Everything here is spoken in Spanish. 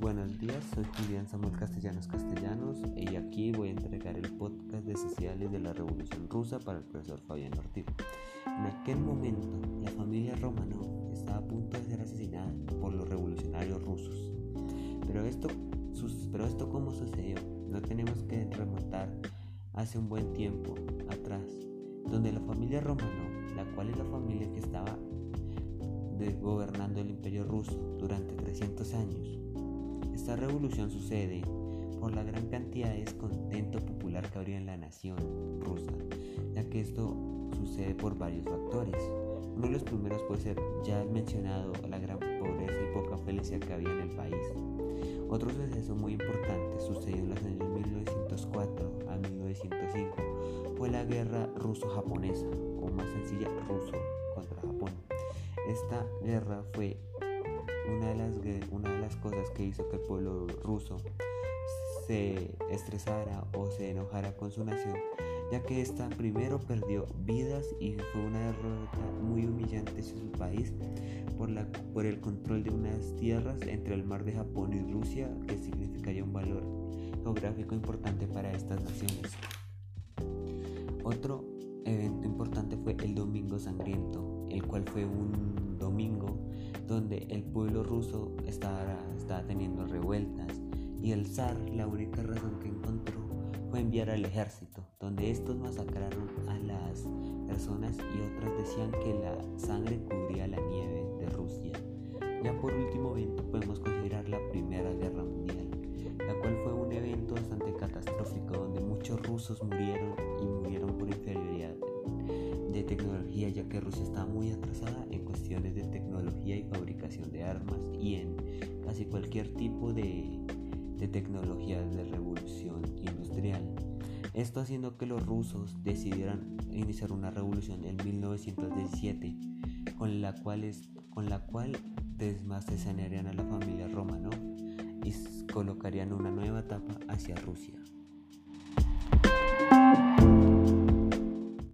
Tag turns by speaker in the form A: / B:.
A: Julián Samuel Castellanos Castellanos y aquí voy a entregar el podcast de sociales de la Revolución Rusa para el profesor Fabián Ortiz. En aquel momento, la familia Romanov estaba a punto de ser asesinada por los revolucionarios rusos. Pero esto, pero esto ¿cómo sucedió? No tenemos que remontar hace un buen tiempo atrás, donde la familia Romanov, la cual es la familia que estaba gobernando el imperio ruso durante 300 años. Esta revolución sucede por la gran cantidad de descontento popular que habría en la nación rusa, ya que esto sucede por varios factores. Uno de los primeros puede ser ya mencionado la gran pobreza y poca felicidad que había en el país. Otro suceso muy importante sucedió en los años 1904 a 1905 fue la guerra ruso-japonesa, o más sencilla, ruso contra Japón. Esta guerra fue una de, las, una hizo que el pueblo ruso se estresara o se enojara con su nación, ya que esta primero perdió vidas y fue una derrota muy humillante en su país por, la, por el control de unas tierras entre el mar de Japón y Rusia que significaría un valor geográfico importante para estas naciones. Otro evento importante fue el Domingo Sangriento, el cual fue un domingo donde el pueblo ruso estaba, estaba teniendo revueltas y el zar la única razón que encontró fue enviar al ejército, donde estos masacraron a las personas y otras decían que la sangre cubría la nieve de Rusia. Ya por último evento podemos considerar la Primera Guerra Mundial, la cual fue un evento bastante catastrófico donde muchos rusos murieron y murieron por inferioridad de tecnología, ya que Rusia está muy atrasada en de tecnología y fabricación de armas y en casi cualquier tipo de, tecnología de revolución industrial. Esto haciendo que los rusos decidieran iniciar una revolución en 1917, con la cual, es, a la familia Romanov y colocarían una nueva etapa hacia Rusia.